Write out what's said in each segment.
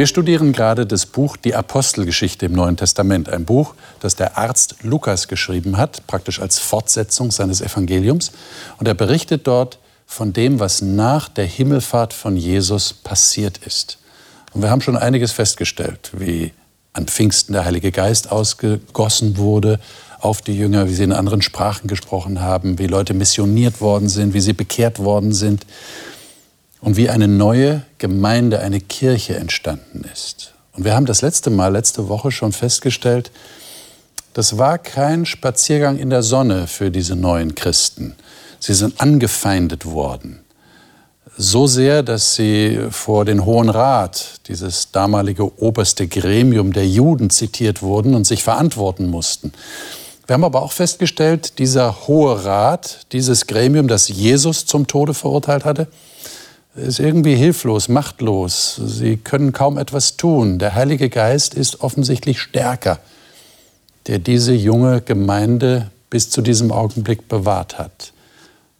Wir studieren gerade das Buch Die Apostelgeschichte im Neuen Testament, ein Buch, das der Arzt Lukas geschrieben hat, praktisch als Fortsetzung seines Evangeliums. Und er berichtet dort von dem, was nach der Himmelfahrt von Jesus passiert ist. Und wir haben schon einiges festgestellt, wie an Pfingsten der Heilige Geist ausgegossen wurde auf die Jünger, wie sie in anderen Sprachen gesprochen haben, wie Leute missioniert worden sind, wie sie bekehrt worden sind und wie eine neue Gemeinde, eine Kirche entstanden ist. Und wir haben das letzte Mal, letzte Woche schon festgestellt, das war kein Spaziergang in der Sonne für diese neuen Christen. Sie sind angefeindet worden. So sehr, dass sie vor den Hohen Rat, dieses damalige oberste Gremium der Juden, zitiert wurden und sich verantworten mussten. Wir haben aber auch festgestellt, dieser Hohe Rat, dieses Gremium, das Jesus zum Tode verurteilt hatte, ist irgendwie hilflos, machtlos. Sie können kaum etwas tun. Der Heilige Geist ist offensichtlich stärker, der diese junge Gemeinde bis zu diesem Augenblick bewahrt hat.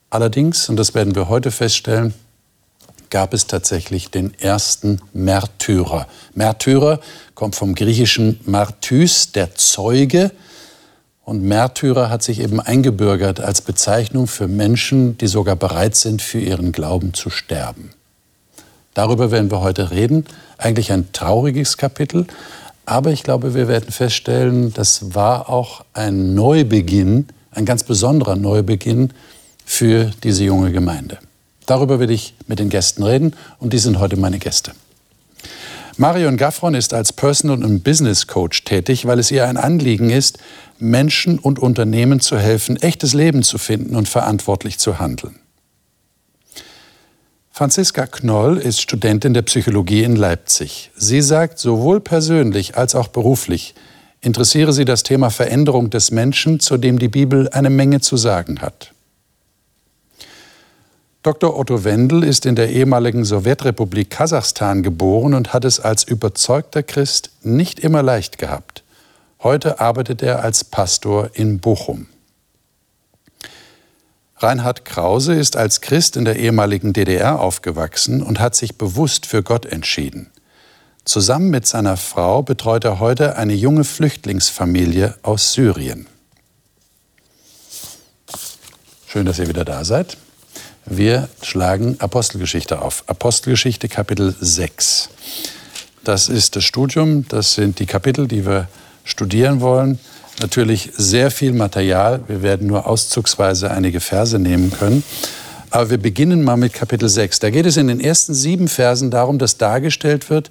Allerdings, und das werden wir heute feststellen, gab es tatsächlich den ersten Märtyrer. Märtyrer kommt vom griechischen Martys, der Zeuge, und Märtyrer hat sich eben eingebürgert als Bezeichnung für Menschen, die sogar bereit sind, für ihren Glauben zu sterben. Darüber werden wir heute reden. Eigentlich ein trauriges Kapitel, aber ich glaube, wir werden feststellen, das war auch ein Neubeginn, ein ganz besonderer Neubeginn für diese junge Gemeinde. Darüber will ich mit den Gästen reden und die sind heute meine Gäste. Marion Gaffron ist als Personal- und Business Coach tätig, weil es ihr ein Anliegen ist, Menschen und Unternehmen zu helfen, echtes Leben zu finden und verantwortlich zu handeln. Franziska Knoll ist Studentin der Psychologie in Leipzig. Sie sagt, sowohl persönlich als auch beruflich interessiere sie das Thema Veränderung des Menschen, zu dem die Bibel eine Menge zu sagen hat. Dr. Otto Wendel ist in der ehemaligen Sowjetrepublik Kasachstan geboren und hat es als überzeugter Christ nicht immer leicht gehabt. Heute arbeitet er als Pastor in Bochum. Reinhard Krause ist als Christ in der ehemaligen DDR aufgewachsen und hat sich bewusst für Gott entschieden. Zusammen mit seiner Frau betreut er heute eine junge Flüchtlingsfamilie aus Syrien. Schön, dass ihr wieder da seid. Wir schlagen Apostelgeschichte auf. Apostelgeschichte Kapitel 6. Das ist das Studium, das sind die Kapitel, die wir studieren wollen. Natürlich sehr viel Material. Wir werden nur auszugsweise einige Verse nehmen können. Aber wir beginnen mal mit Kapitel 6. Da geht es in den ersten sieben Versen darum, dass dargestellt wird,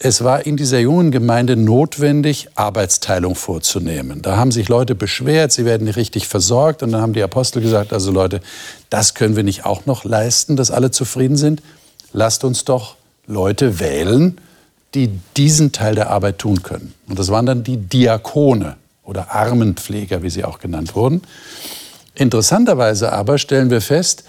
es war in dieser jungen Gemeinde notwendig, Arbeitsteilung vorzunehmen. Da haben sich Leute beschwert, sie werden nicht richtig versorgt. Und dann haben die Apostel gesagt, also Leute, das können wir nicht auch noch leisten, dass alle zufrieden sind. Lasst uns doch Leute wählen, die diesen Teil der Arbeit tun können. Und das waren dann die Diakone oder Armenpfleger, wie sie auch genannt wurden. Interessanterweise aber stellen wir fest,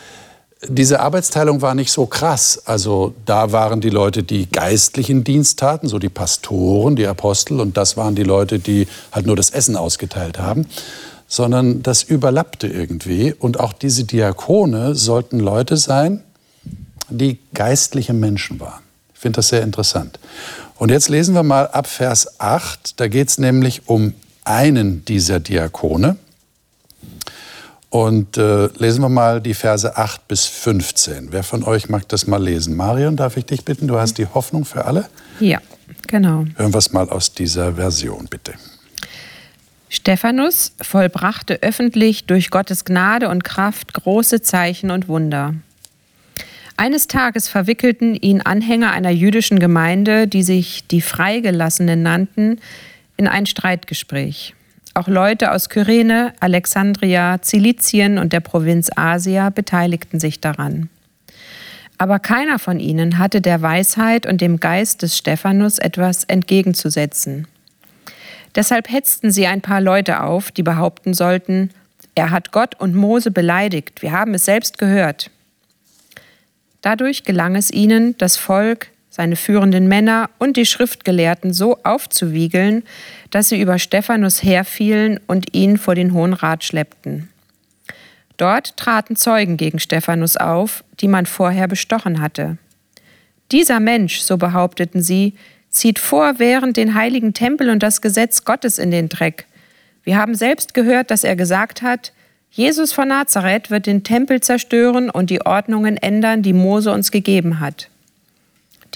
diese Arbeitsteilung war nicht so krass. Also da waren die Leute, die geistlichen Dienst taten, so die Pastoren, die Apostel, und das waren die Leute, die halt nur das Essen ausgeteilt haben, sondern das überlappte irgendwie. Und auch diese Diakone sollten Leute sein, die geistliche Menschen waren. Ich finde das sehr interessant. Und jetzt lesen wir mal ab Vers 8. Da geht es nämlich um einen dieser Diakone. Und äh, lesen wir mal die Verse 8 bis 15. Wer von euch mag das mal lesen? Marion, darf ich dich bitten? Du hast die Hoffnung für alle? Ja, genau. Hören wir es mal aus dieser Version, bitte. Stephanus vollbrachte öffentlich durch Gottes Gnade und Kraft große Zeichen und Wunder. Eines Tages verwickelten ihn Anhänger einer jüdischen Gemeinde, die sich die Freigelassenen nannten, in ein Streitgespräch. Auch Leute aus Kyrene, Alexandria, Zilizien und der Provinz Asia beteiligten sich daran. Aber keiner von ihnen hatte der Weisheit und dem Geist des Stephanus etwas entgegenzusetzen. Deshalb hetzten sie ein paar Leute auf, die behaupten sollten, Er hat Gott und Mose beleidigt. Wir haben es selbst gehört. Dadurch gelang es ihnen, das Volk, seine führenden Männer und die Schriftgelehrten so aufzuwiegeln, dass sie über Stephanus herfielen und ihn vor den Hohen Rat schleppten. Dort traten Zeugen gegen Stephanus auf, die man vorher bestochen hatte. Dieser Mensch, so behaupteten sie, zieht vorwährend den heiligen Tempel und das Gesetz Gottes in den Dreck. Wir haben selbst gehört, dass er gesagt hat, Jesus von Nazareth wird den Tempel zerstören und die Ordnungen ändern, die Mose uns gegeben hat.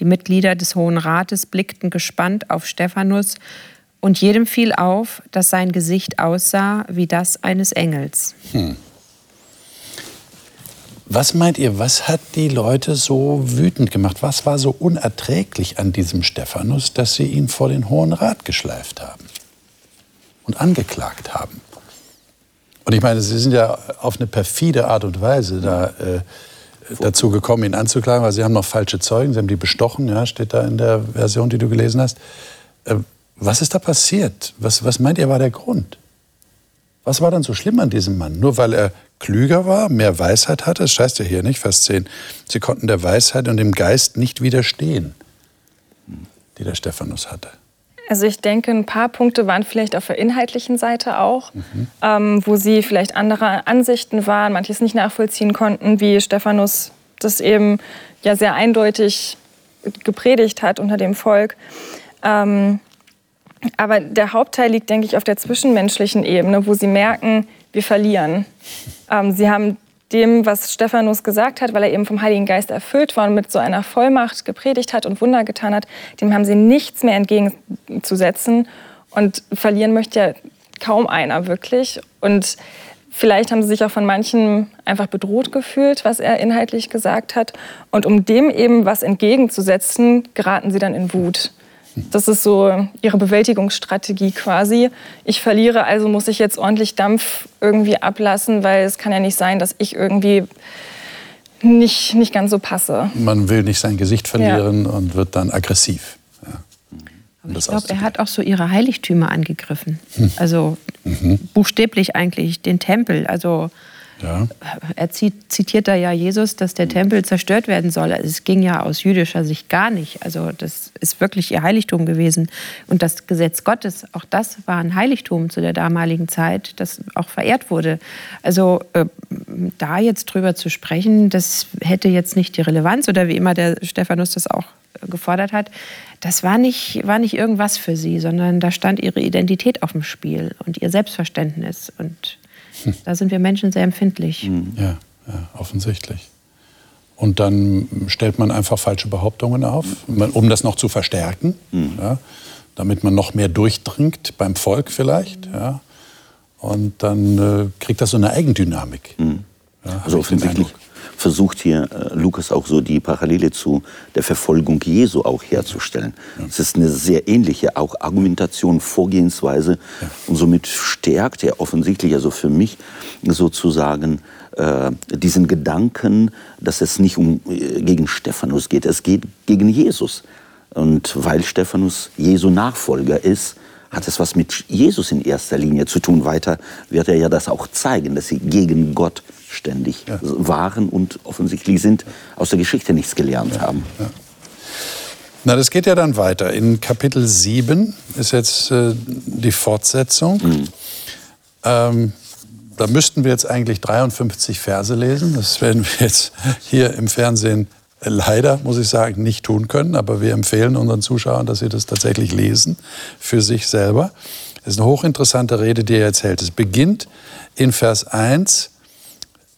Die Mitglieder des Hohen Rates blickten gespannt auf Stephanus, und jedem fiel auf, dass sein Gesicht aussah wie das eines Engels. Hm. Was meint ihr, was hat die Leute so wütend gemacht? Was war so unerträglich an diesem Stephanus, dass sie ihn vor den Hohen Rat geschleift haben und angeklagt haben? Und ich meine, sie sind ja auf eine perfide Art und Weise da äh, dazu gekommen, ihn anzuklagen, weil sie haben noch falsche Zeugen, sie haben die bestochen, ja, steht da in der Version, die du gelesen hast. Äh, was ist da passiert? Was, was meint ihr war der Grund? Was war dann so schlimm an diesem Mann? Nur weil er klüger war, mehr Weisheit hatte? Das heißt ja hier nicht, Vers 10. Sie konnten der Weisheit und dem Geist nicht widerstehen, die der Stephanus hatte. Also ich denke, ein paar Punkte waren vielleicht auf der inhaltlichen Seite auch, mhm. ähm, wo sie vielleicht anderer Ansichten waren, manches nicht nachvollziehen konnten, wie Stephanus das eben ja sehr eindeutig gepredigt hat unter dem Volk. Ähm, aber der Hauptteil liegt, denke ich, auf der zwischenmenschlichen Ebene, wo sie merken, wir verlieren. Ähm, sie haben dem, was Stephanus gesagt hat, weil er eben vom Heiligen Geist erfüllt war und mit so einer Vollmacht gepredigt hat und Wunder getan hat, dem haben sie nichts mehr entgegenzusetzen. Und verlieren möchte ja kaum einer wirklich. Und vielleicht haben sie sich auch von manchen einfach bedroht gefühlt, was er inhaltlich gesagt hat. Und um dem eben was entgegenzusetzen, geraten sie dann in Wut. Das ist so ihre Bewältigungsstrategie quasi. Ich verliere, also muss ich jetzt ordentlich Dampf irgendwie ablassen, weil es kann ja nicht sein, dass ich irgendwie nicht, nicht ganz so passe. Man will nicht sein Gesicht verlieren ja. und wird dann aggressiv. Ja. Um ich glaube, er hat auch so ihre Heiligtümer angegriffen. Hm. Also mhm. buchstäblich eigentlich den Tempel. Also ja. Er zitiert da ja Jesus, dass der Tempel zerstört werden soll. Also es ging ja aus jüdischer Sicht gar nicht. Also das ist wirklich ihr Heiligtum gewesen. Und das Gesetz Gottes, auch das war ein Heiligtum zu der damaligen Zeit, das auch verehrt wurde. Also äh, da jetzt drüber zu sprechen, das hätte jetzt nicht die Relevanz oder wie immer der Stephanus das auch gefordert hat, das war nicht, war nicht irgendwas für sie, sondern da stand ihre Identität auf dem Spiel und ihr Selbstverständnis. Und da sind wir Menschen sehr empfindlich. Mhm. Ja, ja, offensichtlich. Und dann stellt man einfach falsche Behauptungen auf, um das noch zu verstärken, mhm. ja, damit man noch mehr durchdringt beim Volk vielleicht. Ja. Und dann äh, kriegt das so eine Eigendynamik. Mhm. Ja, also offensichtlich versucht hier äh, Lukas auch so die Parallele zu der Verfolgung Jesu auch herzustellen. Es ist eine sehr ähnliche auch Argumentation, Vorgehensweise ja. und somit stärkt er offensichtlich, also für mich sozusagen äh, diesen Gedanken, dass es nicht um äh, gegen Stephanus geht, es geht gegen Jesus. Und weil Stephanus Jesu Nachfolger ist, hat es was mit Jesus in erster Linie zu tun. Weiter wird er ja das auch zeigen, dass sie gegen Gott ständig ja. waren und offensichtlich sind, aus der Geschichte nichts gelernt ja. haben. Ja. Na, das geht ja dann weiter. In Kapitel 7 ist jetzt äh, die Fortsetzung. Mhm. Ähm, da müssten wir jetzt eigentlich 53 Verse lesen. Das werden wir jetzt hier im Fernsehen leider, muss ich sagen, nicht tun können. Aber wir empfehlen unseren Zuschauern, dass sie das tatsächlich lesen für sich selber. Das ist eine hochinteressante Rede, die er jetzt hält. Es beginnt in Vers 1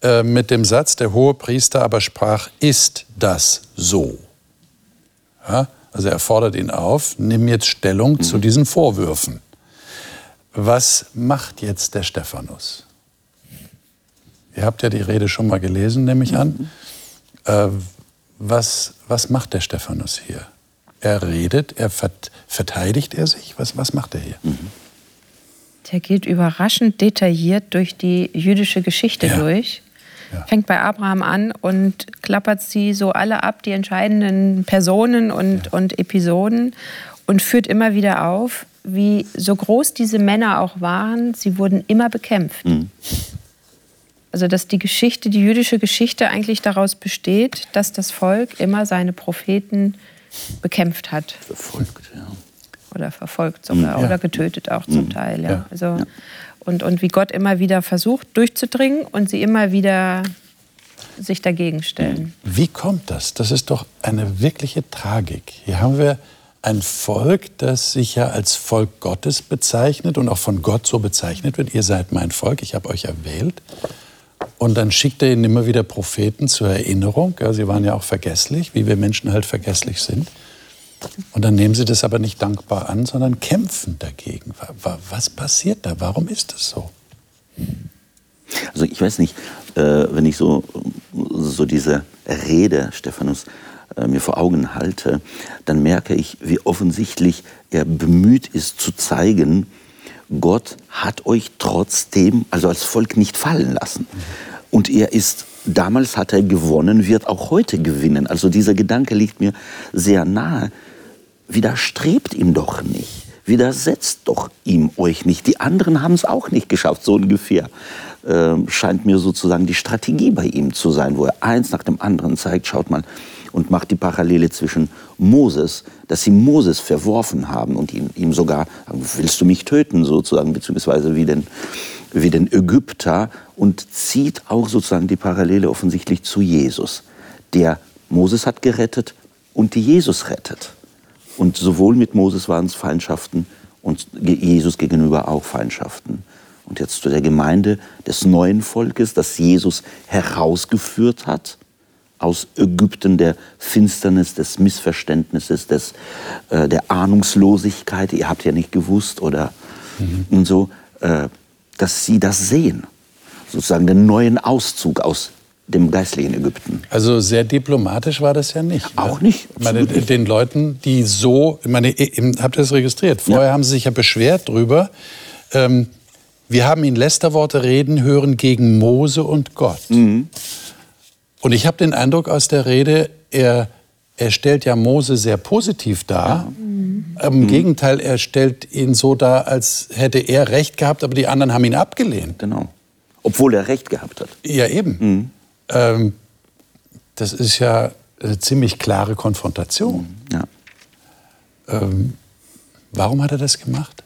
äh, mit dem Satz, der hohe Priester aber sprach, ist das so? Ja, also er fordert ihn auf, nimm jetzt Stellung mhm. zu diesen Vorwürfen. Was macht jetzt der Stephanus? Ihr habt ja die Rede schon mal gelesen, nehme ich an. Mhm. Äh, was, was macht der Stephanus hier? Er redet, er verteidigt er sich? Was, was macht er hier? Mhm. Der geht überraschend detailliert durch die jüdische Geschichte ja. durch. Ja. Fängt bei Abraham an und klappert sie so alle ab, die entscheidenden Personen und, ja. und Episoden und führt immer wieder auf, wie so groß diese Männer auch waren, sie wurden immer bekämpft. Mhm. Also dass die Geschichte, die jüdische Geschichte eigentlich daraus besteht, dass das Volk immer seine Propheten bekämpft hat. Verfolgt, ja. Oder verfolgt sogar, Ja. oder getötet auch zum Mhm. Teil. Ja. Ja. Also, und, und wie Gott immer wieder versucht durchzudringen und sie immer wieder sich dagegen stellen. Wie kommt das? Das ist doch eine wirkliche Tragik. Hier haben wir ein Volk, das sich ja als Volk Gottes bezeichnet und auch von Gott so bezeichnet wird. Ihr seid mein Volk, ich habe euch erwählt. Und dann schickt er ihnen immer wieder Propheten zur Erinnerung. Ja, sie waren ja auch vergesslich, wie wir Menschen halt vergesslich sind. Und dann nehmen sie das aber nicht dankbar an, sondern kämpfen dagegen. Wa- wa- Was passiert da? Warum ist das so? Also ich weiß nicht, äh, wenn ich so, so diese Rede, Stephanus, äh, mir vor Augen halte, dann merke ich, wie offensichtlich er bemüht ist zu zeigen, Gott hat euch trotzdem, also als Volk, nicht fallen lassen. Und er ist, damals hat er gewonnen, wird auch heute gewinnen. Also dieser Gedanke liegt mir sehr nahe. Widerstrebt ihm doch nicht. Widersetzt doch ihm euch nicht. Die anderen haben es auch nicht geschafft, so ungefähr. Ähm, scheint mir sozusagen die Strategie bei ihm zu sein, wo er eins nach dem anderen zeigt, schaut mal, und macht die Parallele zwischen Moses, dass sie Moses verworfen haben und ihn, ihm sogar, willst du mich töten, sozusagen, beziehungsweise wie den, wie den Ägypter und zieht auch sozusagen die Parallele offensichtlich zu Jesus, der Moses hat gerettet und die Jesus rettet. Und sowohl mit Moses waren es Feindschaften und Jesus gegenüber auch Feindschaften. Und jetzt zu der Gemeinde des neuen Volkes, das Jesus herausgeführt hat aus Ägypten der Finsternis, des Missverständnisses, des, äh, der Ahnungslosigkeit. Ihr habt ja nicht gewusst oder und so, äh, dass sie das sehen. Sozusagen den neuen Auszug aus dem geistlichen Ägypten. Also sehr diplomatisch war das ja nicht. Auch nicht, Ich meine, nicht. den Leuten, die so, ich meine, habt ihr das registriert? Vorher haben sie sich ja beschwert drüber. Ähm, wir haben ihn Lästerworte reden hören gegen Mose und Gott. Und ich habe den Eindruck aus der Rede, er, er stellt ja Mose sehr positiv dar. Im Gegenteil, er stellt ihn so dar, als hätte er Recht gehabt, aber die anderen haben ihn abgelehnt. Genau. Obwohl er recht gehabt hat. Ja, eben. Ähm, das ist ja eine ziemlich klare Konfrontation. Ja. Ähm, warum hat er das gemacht?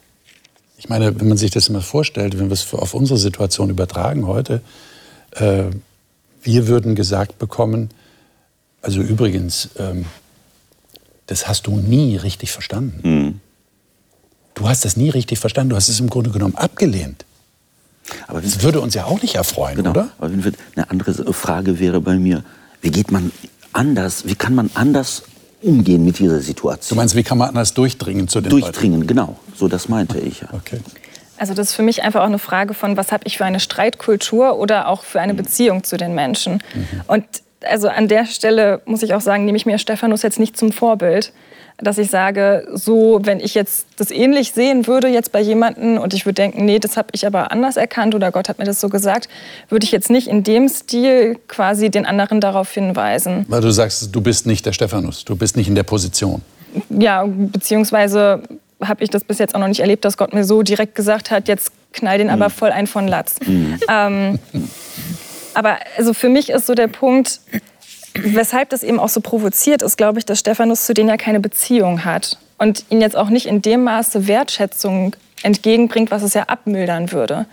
Ich meine, wenn man sich das immer vorstellt, wenn wir es auf unsere Situation übertragen heute, äh, wir würden gesagt bekommen, also übrigens, ähm, das hast du nie richtig verstanden. Du hast das nie richtig verstanden, du hast es im Grunde genommen abgelehnt. Aber Das würde uns ja auch nicht erfreuen, genau. oder? Aber wenn wir, eine andere Frage wäre bei mir, wie geht man anders, wie kann man anders umgehen mit dieser Du Situation? meinst, wie kann man anders durchdringen zu den Leuten? Durchdringen, genau. So, das meinte ich. ja. Okay. Also das ist für mich einfach auch eine Frage von, was habe ich für eine Streitkultur oder auch für eine Beziehung zu den Menschen. Und also an der Stelle muss ich auch sagen, nehme ich mir Stephanus jetzt nicht zum Vorbild, dass ich sage, so, wenn ich jetzt das ähnlich sehen würde jetzt bei jemandem und ich würde denken, nee, das habe ich aber anders erkannt oder Gott hat mir das so gesagt, würde ich jetzt nicht in dem Stil quasi den anderen darauf hinweisen. Weil du sagst, du bist nicht der Stephanus, du bist nicht in der Position. Ja, beziehungsweise habe ich das bis jetzt auch noch nicht erlebt, dass Gott mir so direkt gesagt hat, jetzt knall den aber voll ein von Latz. Ähm, aber also für mich ist so der Punkt, weshalb das eben auch so provoziert, ist, glaube ich, dass Stephanus zu denen ja keine Beziehung hat und ihnen jetzt auch nicht in dem Maße Wertschätzung entgegenbringt, was es ja abmildern würde.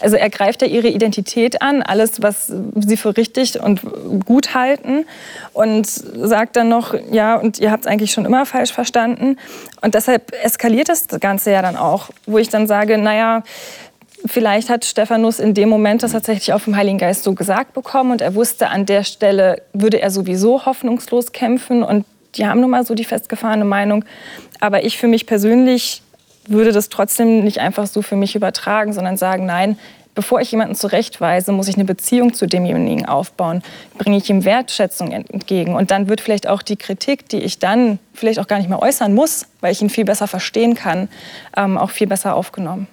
Also er greift ja ihre Identität an, alles, was sie für richtig und gut halten und sagt dann noch, ja, und ihr habt es eigentlich schon immer falsch verstanden. Und deshalb eskaliert das Ganze ja dann auch, wo ich dann sage, naja, vielleicht hat Stephanus in dem Moment das tatsächlich auch vom Heiligen Geist so gesagt bekommen und er wusste, an der Stelle würde er sowieso hoffnungslos kämpfen und die haben nun mal so die festgefahrene Meinung. Aber ich für mich persönlich würde das trotzdem nicht einfach so für mich übertragen, sondern sagen, nein, bevor ich jemanden zurechtweise, muss ich eine Beziehung zu demjenigen aufbauen, bringe ich ihm Wertschätzung entgegen. Und dann wird vielleicht auch die Kritik, die ich dann vielleicht auch gar nicht mehr äußern muss, weil ich ihn viel besser verstehen kann, ähm, auch viel besser aufgenommen.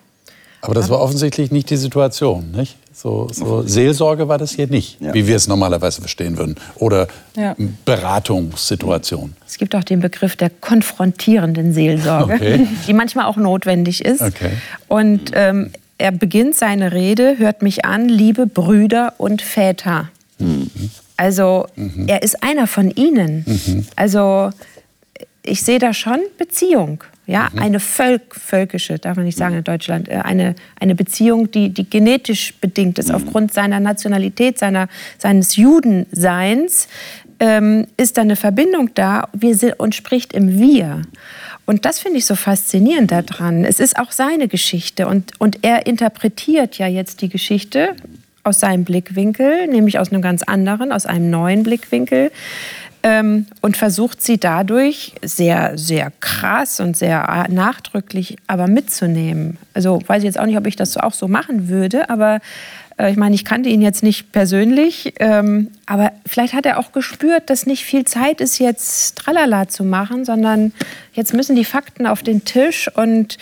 Aber das war offensichtlich nicht die Situation, nicht? So, so Seelsorge war das hier nicht, Ja. wie wir es normalerweise verstehen würden. Oder Ja. Beratungssituation. Es gibt auch den Begriff der konfrontierenden Seelsorge, Okay. die manchmal auch notwendig ist. Okay. Und ähm, er beginnt seine Rede, hört mich an, liebe Brüder und Väter. Mhm. Also mhm. er ist einer von ihnen. Mhm. Also ich sehe da schon Beziehung. Ja, mhm. eine Völk, völkische, darf man nicht sagen in Deutschland, äh, eine, eine Beziehung, die, die genetisch bedingt ist, mhm. aufgrund seiner Nationalität, seiner, seines Judenseins, ähm, ist da eine Verbindung da wir sind, und spricht im Wir. Und das finde ich so faszinierend daran. Es ist auch seine Geschichte und, und er interpretiert ja jetzt die Geschichte aus seinem Blickwinkel, nämlich aus einem ganz anderen, aus einem neuen Blickwinkel ähm, und versucht sie dadurch sehr, sehr krass und sehr nachdrücklich aber mitzunehmen. Also weiß ich jetzt auch nicht, ob ich das auch so machen würde, aber äh, ich meine, ich kannte ihn jetzt nicht persönlich, ähm, aber vielleicht hat er auch gespürt, dass nicht viel Zeit ist, jetzt Tralala zu machen, sondern jetzt müssen die Fakten auf den Tisch und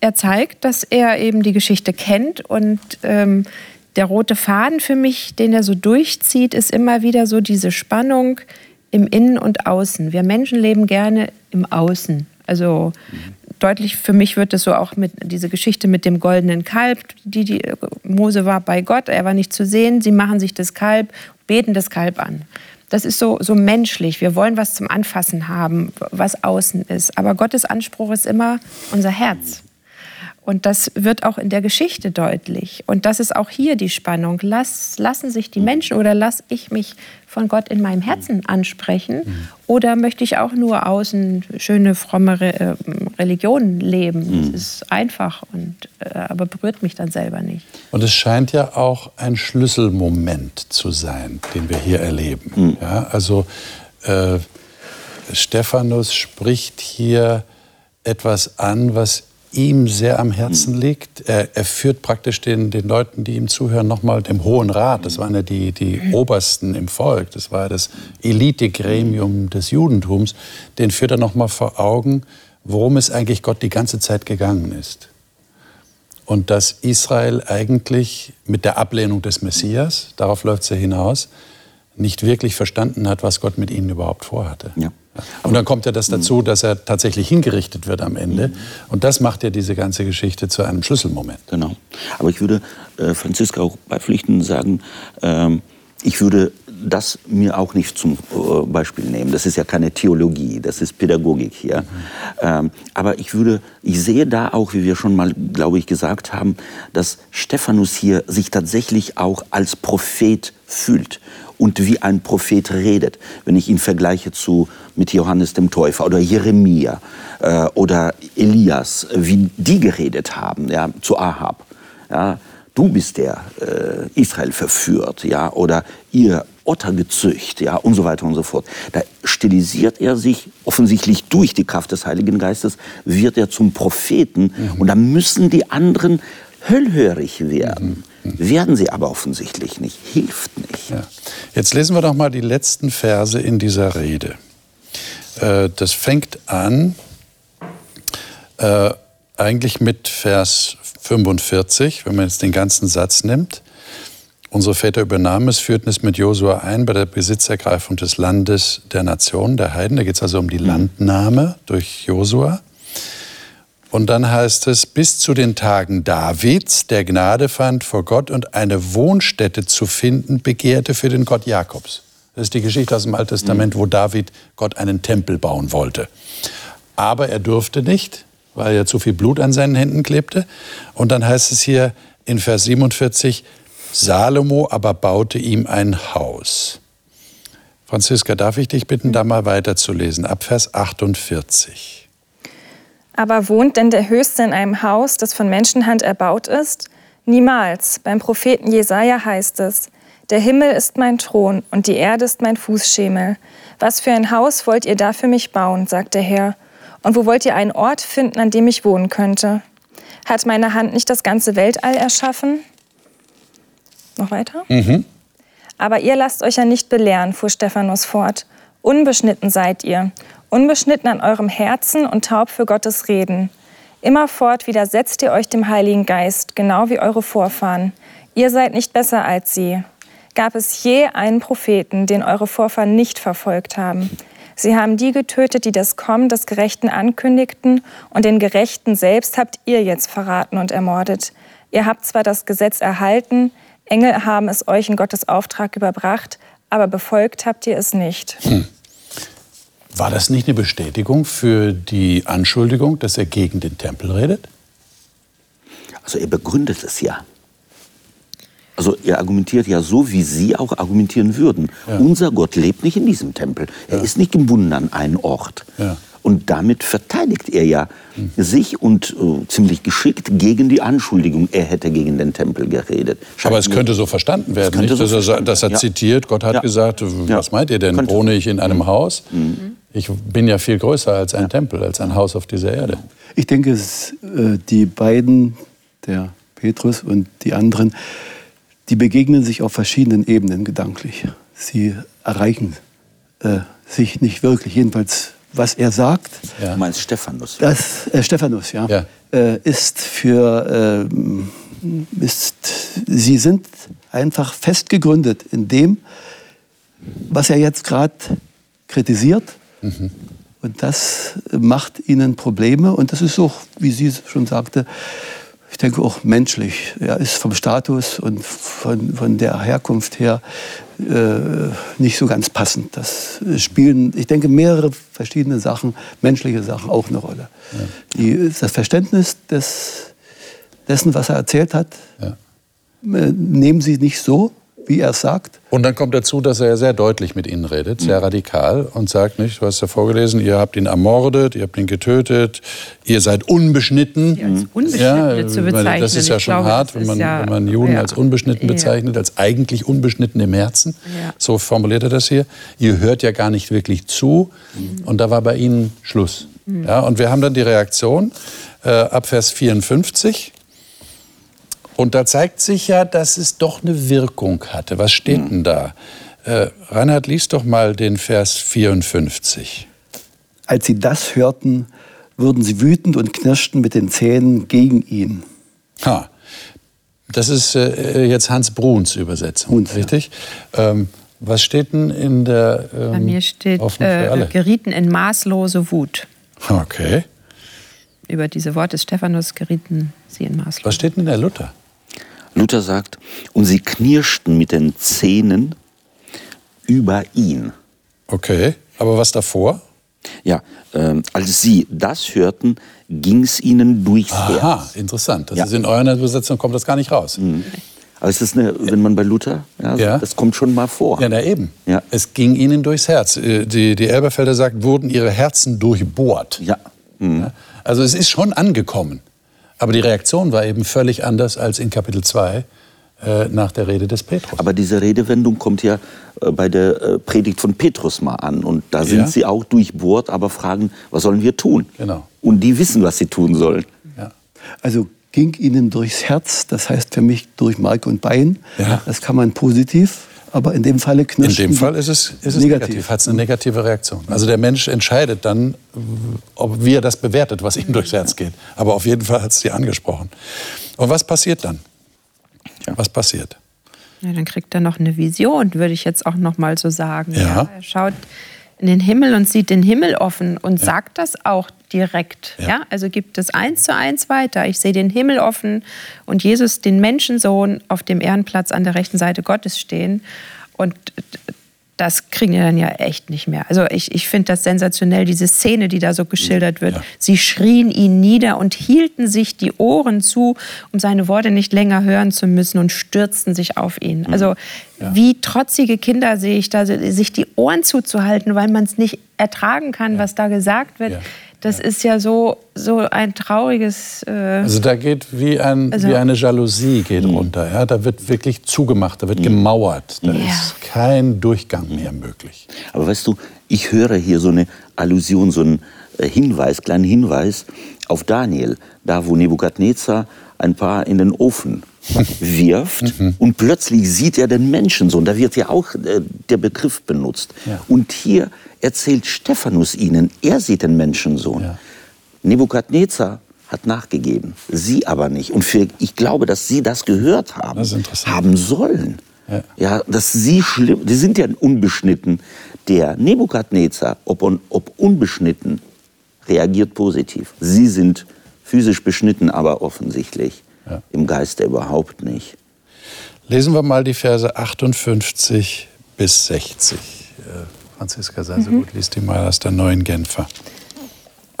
er zeigt, dass er eben die Geschichte kennt und ähm, der rote Faden für mich, den er so durchzieht, ist immer wieder so diese Spannung im Innen und Außen. Wir Menschen leben gerne im Außen. Also deutlich für mich wird es so auch mit diese Geschichte mit dem goldenen Kalb, die, die Mose war bei Gott, er war nicht zu sehen, sie machen sich das Kalb, beten das Kalb an. Das ist so, so menschlich. Wir wollen was zum Anfassen haben, was außen ist. Aber Gottes Anspruch ist immer unser Herz. Und das wird auch in der Geschichte deutlich. Und das ist auch hier die Spannung. Lass, lassen sich die Menschen oder lasse ich mich von Gott in meinem Herzen ansprechen? Oder möchte ich auch nur außen schöne, fromme Re äh, Religionen leben? Das ist einfach, und, äh, aber berührt mich dann selber nicht. Und es scheint ja auch ein Schlüsselmoment zu sein, den wir hier erleben. Mhm. Ja, also äh, Stephanus spricht hier etwas an, was ihm sehr am Herzen mhm. liegt. Er, er, führt praktisch den, den Leuten, die ihm zuhören, nochmal dem Hohen Rat. Das waren ja die, die mhm. Obersten im Volk. Das war das Elitegremium des Judentums. Den führt er nochmal vor Augen, worum es eigentlich Gott die ganze Zeit gegangen ist. Und dass Israel eigentlich mit der Ablehnung des Messias, darauf läuft es ja hinaus, nicht wirklich verstanden hat, was Gott mit ihnen überhaupt vorhatte. Ja. Und dann kommt ja das dazu, dass er tatsächlich hingerichtet wird am Ende. Und das macht ja diese ganze Geschichte zu einem Schlüsselmoment. Genau. Aber ich würde äh, Franziska auch beipflichten sagen, ähm, ich würde das mir auch nicht zum äh, Beispiel nehmen. Das ist ja keine Theologie, das ist Pädagogik hier. Mhm. Ähm, aber ich würde, ich sehe da auch, wie wir schon mal, glaube ich, gesagt haben, dass Stephanus hier sich tatsächlich auch als Prophet fühlt und wie ein Prophet redet. Wenn ich ihn vergleiche zu, mit Johannes dem Täufer oder Jeremia äh, oder Elias, wie die geredet haben ja, zu Ahab. Ja, du bist der äh, Israel verführt, ja, oder ihr Otter gezücht, ja, und so weiter und so fort. Da stilisiert er sich offensichtlich durch die Kraft des Heiligen Geistes, wird er zum Propheten mhm. und da müssen die anderen hellhörig werden. Mhm. Werden sie aber offensichtlich nicht, hilft nicht. Ja. Jetzt lesen wir doch mal die letzten Verse in dieser Rede. Äh, das fängt an äh, eigentlich mit Vers 45, wenn man jetzt den ganzen Satz nimmt. Unsere Väter übernahmen es, führten es mit Josua ein bei der Besitzergreifung des Landes der Nationen, der Heiden. Da geht es also um die mhm. Landnahme durch Josua. Und dann heißt es, bis zu den Tagen Davids, der Gnade fand vor Gott und eine Wohnstätte zu finden, begehrte für den Gott Jakobs. Das ist die Geschichte aus dem Alten Testament, wo David Gott einen Tempel bauen wollte. Aber er durfte nicht, weil er zu viel Blut an seinen Händen klebte. Und dann heißt es hier in Vers 47, Salomo aber baute ihm ein Haus. Franziska, darf ich dich bitten, da mal weiterzulesen, ab Vers 48. Aber wohnt denn der Höchste in einem Haus, das von Menschenhand erbaut ist? Niemals. Beim Propheten Jesaja heißt es: Der Himmel ist mein Thron und die Erde ist mein Fußschemel. Was für ein Haus wollt ihr da für mich bauen, sagt der Herr. Und wo wollt ihr einen Ort finden, an dem ich wohnen könnte? Hat meine Hand nicht das ganze Weltall erschaffen? Noch weiter? Mhm. Aber ihr lasst euch ja nicht belehren, fuhr Stephanus fort. Unbeschnitten seid ihr unbeschnitten an eurem Herzen und taub für Gottes Reden. Immerfort widersetzt ihr euch dem Heiligen Geist, genau wie eure Vorfahren. Ihr seid nicht besser als sie. Gab es je einen Propheten, den eure Vorfahren nicht verfolgt haben? Sie haben die getötet, die das Kommen des Gerechten ankündigten, und den Gerechten selbst habt ihr jetzt verraten und ermordet. Ihr habt zwar das Gesetz erhalten, Engel haben es euch in Gottes Auftrag überbracht, aber befolgt habt ihr es nicht. Hm. War das nicht eine Bestätigung für die Anschuldigung, dass er gegen den Tempel redet? Also er begründet es ja. Also er argumentiert ja so, wie Sie auch argumentieren würden. Ja. Unser Gott lebt nicht in diesem Tempel. Er ja. ist nicht gebunden an einen Ort. Ja. Und damit verteidigt er ja hm. sich und äh, ziemlich geschickt gegen die Anschuldigung, er hätte gegen den Tempel geredet. Scheint Aber es könnte so verstanden werden, nicht? So dass, er, dass er zitiert, Gott hat gesagt, was meint ihr denn, könnte. wohne ich in einem mhm. Haus? Mhm. Ich bin ja viel größer als ein Tempel, als ein Haus auf dieser Erde. Ich denke, es, äh, die beiden, der Petrus und die anderen, die begegnen sich auf verschiedenen Ebenen gedanklich. Sie erreichen äh, sich nicht wirklich, jedenfalls was er sagt. Ja. Du meinst Stephanus? Das, äh, Stephanus, ja. ja. Äh, ist für, äh, ist, sie sind einfach fest gegründet in dem, was er jetzt gerade kritisiert. Mhm. Und das macht ihnen Probleme. Und das ist so, wie sie schon sagte, ich denke auch menschlich. Er ist vom Status und von, von der Herkunft her äh, nicht so ganz passend. Das spielen, ich denke, mehrere verschiedene Sachen, menschliche Sachen auch eine Rolle. Ja. Die, das Verständnis des, dessen, was er erzählt hat, ja. äh, nehmen sie nicht so, wie er sagt. Und dann kommt dazu, dass er sehr deutlich mit ihnen redet, sehr mhm. radikal und sagt nicht, du hast ja vorgelesen, ihr habt ihn ermordet, ihr habt ihn getötet, ihr seid unbeschnitten. Ja, als unbeschnitten ja, zu bezeichnen. Das ist ja schon glaube, hart, wenn man, ja, wenn man Juden ja. als unbeschnitten bezeichnet, als eigentlich unbeschnitten im Herzen. So formuliert er das hier. Ihr hört ja gar nicht wirklich zu. Mhm. Und da war bei ihnen Schluss. Mhm. Ja, und wir haben dann die Reaktion äh, ab Vers 54. Und da zeigt sich ja, dass es doch eine Wirkung hatte. Was steht hm. denn da? Äh, Reinhard, lies doch mal den Vers 54. Als sie das hörten, wurden sie wütend und knirschten mit den Zähnen gegen ihn. Ha. Das ist äh, jetzt Hans Bruns Übersetzung, Bruns, richtig? Ja. Ähm, was steht denn in der ähm, Bei mir steht äh, gerieten in maßlose Wut. Okay. Über diese Worte des Stephanus gerieten sie in maßlose Was steht denn in der Luther? Luther sagt, und sie knirschten mit den Zähnen über ihn. Okay, aber was davor? Ja, äh, als sie das hörten, ging es ihnen durchs Herz. Aha, interessant. Das ja. ist in eurer Übersetzung kommt das gar nicht raus. Mhm. Aber es ist eine, wenn man bei Luther, ja, ja. das kommt schon mal vor. Ja, na eben. Ja. Es ging ihnen durchs Herz. Äh, die, die Elberfelder sagt, wurden ihre Herzen durchbohrt. Ja. Mhm. ja. Also es ist schon angekommen. Aber die Reaktion war eben völlig anders als in Kapitel 2 äh, nach der Rede des Petrus. Aber diese Redewendung kommt ja äh, bei der äh, Predigt von Petrus mal an. Und da sind ja. sie auch durchbohrt, aber fragen, was sollen wir tun? Genau. Und die wissen, was sie tun sollen. Ja. Also ging ihnen durchs Herz, das heißt für mich durch Mark und Bein. Ja. Das kann man positiv aber in dem Falle knirscht In dem Fall ist es, ist es negativ, negativ hat es eine negative Reaktion. Also der Mensch entscheidet dann, ob, wie er das bewertet, was ihm durchs Herz geht. Aber auf jeden Fall hat es sie angesprochen. Und was passiert dann? Ja. Was passiert? Ja, dann kriegt er noch eine Vision, würde ich jetzt auch noch mal so sagen. Ja. ja er schaut in den Himmel und sieht den Himmel offen und ja. sagt das auch direkt. Ja. ja. Also gibt es eins zu eins weiter. Ich sehe den Himmel offen und Jesus, den Menschensohn, auf dem Ehrenplatz an der rechten Seite Gottes stehen. Und das kriegen wir dann ja echt nicht mehr. Also ich, ich finde das sensationell, diese Szene, die da so geschildert wird. Ja. Sie schrien ihn nieder und hielten sich die Ohren zu, um seine Worte nicht länger hören zu müssen und stürzten sich auf ihn. Mhm. Also ja. wie trotzige Kinder sehe ich da, sich die Ohren zuzuhalten, weil man es nicht ertragen kann, ja. was da gesagt wird. Das ja. ist ja so, so ein trauriges. Äh also da geht wie, ein, also wie eine Jalousie geht mhm. runter. Ja? Da wird wirklich zugemacht, da wird mhm. gemauert. Da ja. ist kein Durchgang mehr möglich. Aber weißt du, ich höre hier so eine Allusion, so einen äh, Hinweis, kleinen Hinweis auf Daniel, da wo Nebukadnezar ein paar in den Ofen wirft mhm. und plötzlich sieht er den Menschensohn. Da wird ja auch äh, der Begriff benutzt. Ja. Und hier erzählt Stephanus ihnen, er sieht den Menschensohn. Ja. Nebukadnezar hat nachgegeben, sie aber nicht. Und für, ich glaube, dass sie das gehört haben, das haben sollen. Ja. ja, dass sie schlimm, die sind ja unbeschnitten. Der Nebukadnezar, ob, ob unbeschnitten, reagiert positiv. Sie sind physisch beschnitten, aber offensichtlich ja. im Geiste überhaupt nicht. Lesen wir mal die Verse 58 bis 60. Äh, Franziska sei so mhm. gut, liest die mal aus der neuen Genfer.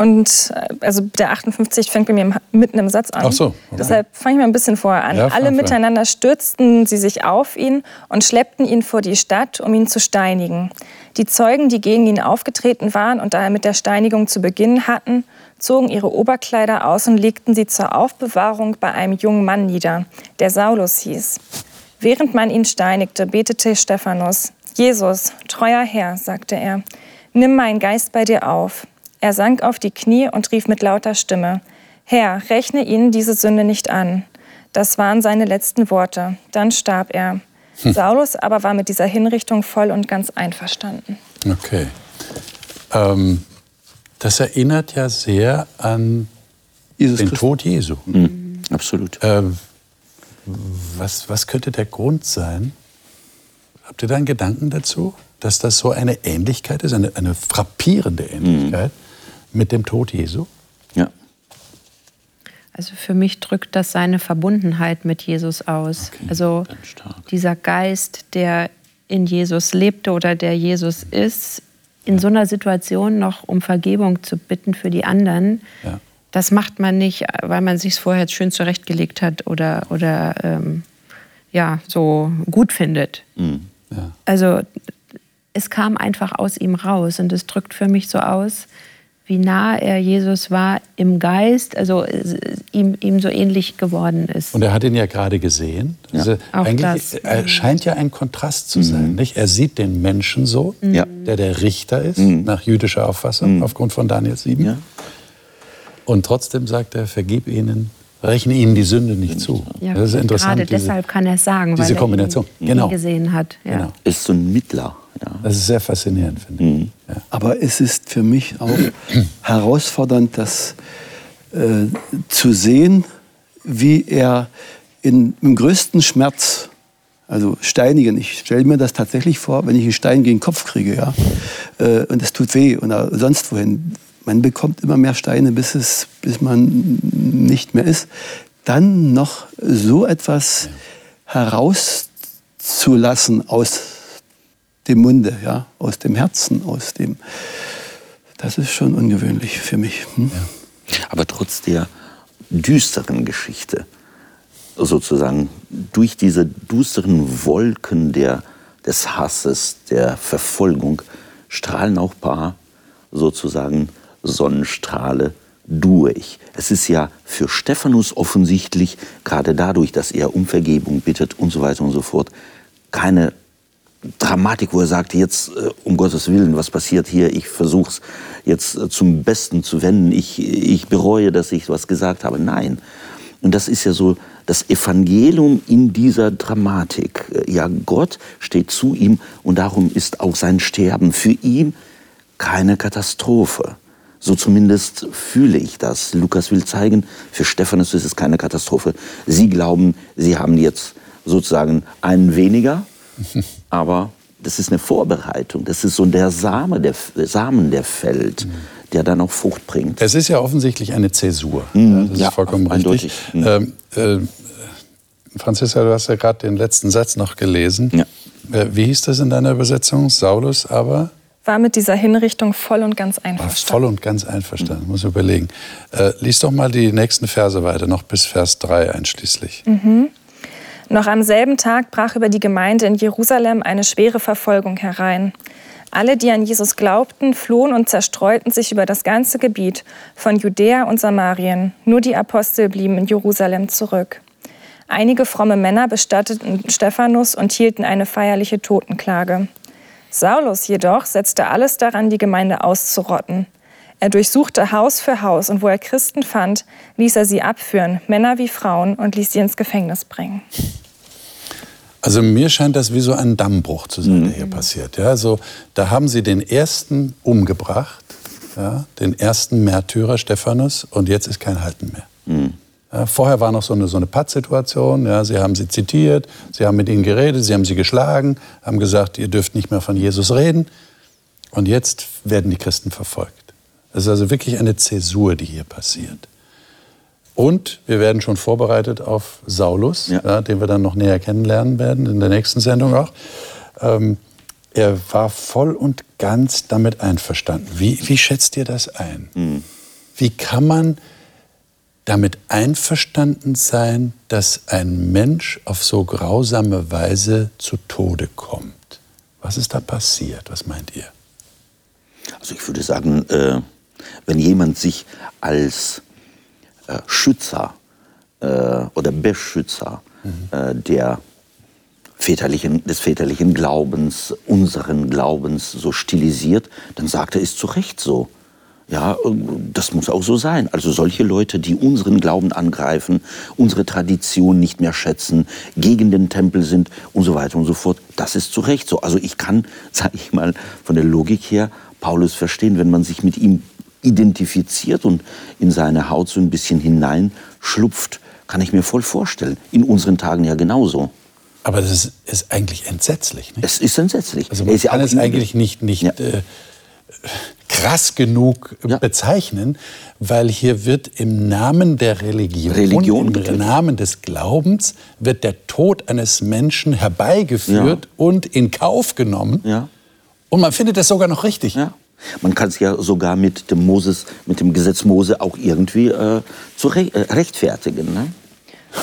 Und äh, also der 58 fängt bei mir mitten im Satz an. Ach so. Okay. Deshalb fange ich mal ein bisschen vorher an. Ja, Alle miteinander stürzten sie sich auf ihn und schleppten ihn vor die Stadt, um ihn zu steinigen. Die Zeugen, die gegen ihn aufgetreten waren und daher mit der Steinigung zu beginnen hatten, zogen ihre Oberkleider aus und legten sie zur Aufbewahrung bei einem jungen Mann nieder, der Saulus hieß. Während man ihn steinigte, betete Stephanus, Jesus, treuer Herr, sagte er, nimm meinen Geist bei dir auf. Er sank auf die Knie und rief mit lauter Stimme, Herr, rechne ihnen diese Sünde nicht an. Das waren seine letzten Worte. Dann starb er. Hm. Saulus aber war mit dieser Hinrichtung voll und ganz einverstanden. Okay. Ähm, das erinnert ja sehr an Jesus den Christ. Tod Jesu. Mhm. Absolut. Ähm, was, was könnte der Grund sein? Habt ihr da einen Gedanken dazu, dass das so eine Ähnlichkeit ist, eine, eine frappierende Ähnlichkeit? Mhm mit dem Tod Jesu? Ja. Also für mich drückt das seine Verbundenheit mit Jesus aus. Okay, also dieser Geist, der in Jesus lebte oder der Jesus ist, in so einer Situation noch um Vergebung zu bitten für die anderen, ja. das macht man nicht, weil man sich vorher schön zurechtgelegt hat oder, oder ähm, ja, so gut findet. Mhm. Ja. Also es kam einfach aus ihm raus und es drückt für mich so aus, wie nah er Jesus war im Geist, also äh, ihm, ihm so ähnlich geworden ist. Und er hat ihn ja gerade gesehen. Ja. Also eigentlich das. Er scheint ja ein Kontrast zu sein. Mhm. Nicht? Er sieht den Menschen so, mhm. der der Richter ist, mhm. nach jüdischer Auffassung, mhm. aufgrund von Daniel 7. Ja. Und trotzdem sagt er, vergib ihnen, rechne ihnen die Sünde nicht zu. Ja, das ist interessant. Gerade diese, deshalb kann er es sagen, diese weil Kombination. er ihn, genau. gesehen hat. Ja. Genau. Ist so ein Mittler. Ja. Das ist sehr faszinierend, finde ich. Mhm. Ja. Aber es ist für mich auch herausfordernd, das äh, zu sehen, wie er in, im größten Schmerz, also steinigen, ich stelle mir das tatsächlich vor, wenn ich einen Stein gegen den Kopf kriege, ja, äh, und es tut weh oder sonst wohin, man bekommt immer mehr Steine, bis, es, bis man nicht mehr ist, dann noch so etwas ja. herauszulassen aus dem Munde, ja, aus dem Herzen, aus dem. Das ist schon ungewöhnlich für mich. Hm? Ja. Aber trotz der düsteren Geschichte, sozusagen durch diese düsteren Wolken der, des Hasses, der Verfolgung, strahlen auch ein paar sozusagen Sonnenstrahle durch. Es ist ja für Stephanus offensichtlich, gerade dadurch, dass er um Vergebung bittet und so weiter und so fort, keine Dramatik, wo er sagt, jetzt äh, um Gottes Willen, was passiert hier? Ich versuche es jetzt äh, zum Besten zu wenden. Ich, ich bereue, dass ich was gesagt habe. Nein. Und das ist ja so das Evangelium in dieser Dramatik. Äh, ja, Gott steht zu ihm und darum ist auch sein Sterben für ihn keine Katastrophe. So zumindest fühle ich das. Lukas will zeigen, für Stephanus ist es keine Katastrophe. Sie glauben, sie haben jetzt sozusagen einen weniger aber das ist eine Vorbereitung. Das ist so der, Same, der Samen, der fällt, mhm. der dann auch Frucht bringt. Es ist ja offensichtlich eine Zäsur. Mhm. Das ist ja, vollkommen richtig. Mhm. Ähm, äh, Franziska, du hast ja gerade den letzten Satz noch gelesen. Ja. Äh, wie hieß das in deiner Übersetzung? Saulus aber? War mit dieser Hinrichtung voll und ganz einverstanden. War voll und ganz einverstanden, muss ich überlegen. Äh, lies doch mal die nächsten Verse weiter, noch bis Vers 3 einschließlich. Mhm. Noch am selben Tag brach über die Gemeinde in Jerusalem eine schwere Verfolgung herein. Alle, die an Jesus glaubten, flohen und zerstreuten sich über das ganze Gebiet von Judäa und Samarien. Nur die Apostel blieben in Jerusalem zurück. Einige fromme Männer bestatteten Stephanus und hielten eine feierliche Totenklage. Saulus jedoch setzte alles daran, die Gemeinde auszurotten. Er durchsuchte Haus für Haus und wo er Christen fand, ließ er sie abführen, Männer wie Frauen, und ließ sie ins Gefängnis bringen. Also mir scheint das wie so ein Dammbruch zu sein, der hier mhm. passiert. Ja, also, da haben sie den ersten umgebracht, ja, den ersten Märtyrer Stephanus, und jetzt ist kein Halten mehr. Mhm. Ja, vorher war noch so eine, so eine Pattsituation. Ja, sie haben sie zitiert, sie haben mit ihnen geredet, sie haben sie geschlagen, haben gesagt, ihr dürft nicht mehr von Jesus reden. Und jetzt werden die Christen verfolgt. Es ist also wirklich eine Zäsur, die hier passiert. Und wir werden schon vorbereitet auf Saulus, ja. Ja, den wir dann noch näher kennenlernen werden, in der nächsten Sendung auch. Ähm, er war voll und ganz damit einverstanden. Wie, wie schätzt ihr das ein? Mhm. Wie kann man damit einverstanden sein, dass ein Mensch auf so grausame Weise zu Tode kommt? Was ist da passiert? Was meint ihr? Also ich würde sagen, äh, wenn jemand sich als äh, Schützer äh, oder Beschützer mhm. Der väterlichen, des väterlichen Glaubens, unseren Glaubens so stilisiert, dann sagt er, ist zu Recht so. Ja, das muss auch so sein. Also solche Leute, die unseren Glauben angreifen, unsere Tradition nicht mehr schätzen, gegen den Tempel sind und so weiter und so fort, das ist zu Recht so. Also ich kann, sage ich mal, von der Logik her Paulus verstehen, wenn man sich mit ihm identifiziert und in seine Haut so ein bisschen hineinschlupft, kann ich mir voll vorstellen. In unseren Tagen ja genauso. Aber das ist, ist eigentlich entsetzlich. Nicht? Es ist entsetzlich. Also man kann ja es eigentlich nicht, nicht ja. äh, krass genug ja. bezeichnen, weil hier wird im Namen der Religion, Religion im Namen des Glaubens, wird der Tod eines Menschen herbeigeführt ja. und in Kauf genommen. Ja. Und man findet das sogar noch richtig. Ja. Man kann es ja sogar mit dem Moses, mit dem Gesetz Mose auch irgendwie äh, zu re äh, rechtfertigen. Ne?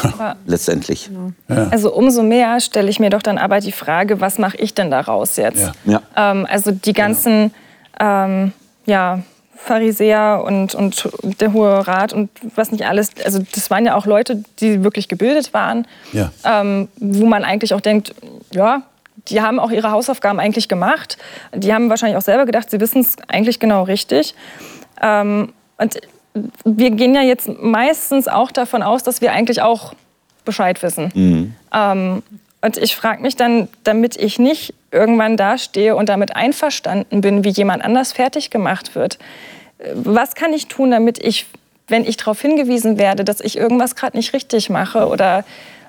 Aber Letztendlich. Genau. Ja. Also umso mehr stelle ich mir doch dann aber die Frage, was mache ich denn daraus jetzt? Ja. Ähm, also die ganzen ähm, ja, Pharisäer und, und der Hohe Rat und was nicht alles. Also das waren ja auch Leute, die wirklich gebildet waren, ja. ähm, wo man eigentlich auch denkt, ja, die haben auch ihre Hausaufgaben eigentlich gemacht. Die haben wahrscheinlich auch selber gedacht, sie wissen es eigentlich genau richtig. Ähm, und wir gehen ja jetzt meistens auch davon aus, dass wir eigentlich auch Bescheid wissen. Mhm. Ähm, und ich frage mich dann, damit ich nicht irgendwann dastehe und damit einverstanden bin, wie jemand anders fertig gemacht wird, was kann ich tun, damit ich, wenn ich darauf hingewiesen werde, dass ich irgendwas gerade nicht richtig mache oder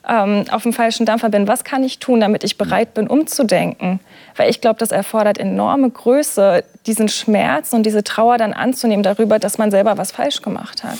ähm, auf dem falschen Dampfer bin, was kann ich tun, damit ich bereit bin, umzudenken? Weil ich glaube, das erfordert enorme Größe, diesen Schmerz und diese Trauer dann anzunehmen darüber, dass man selber was falsch gemacht hat.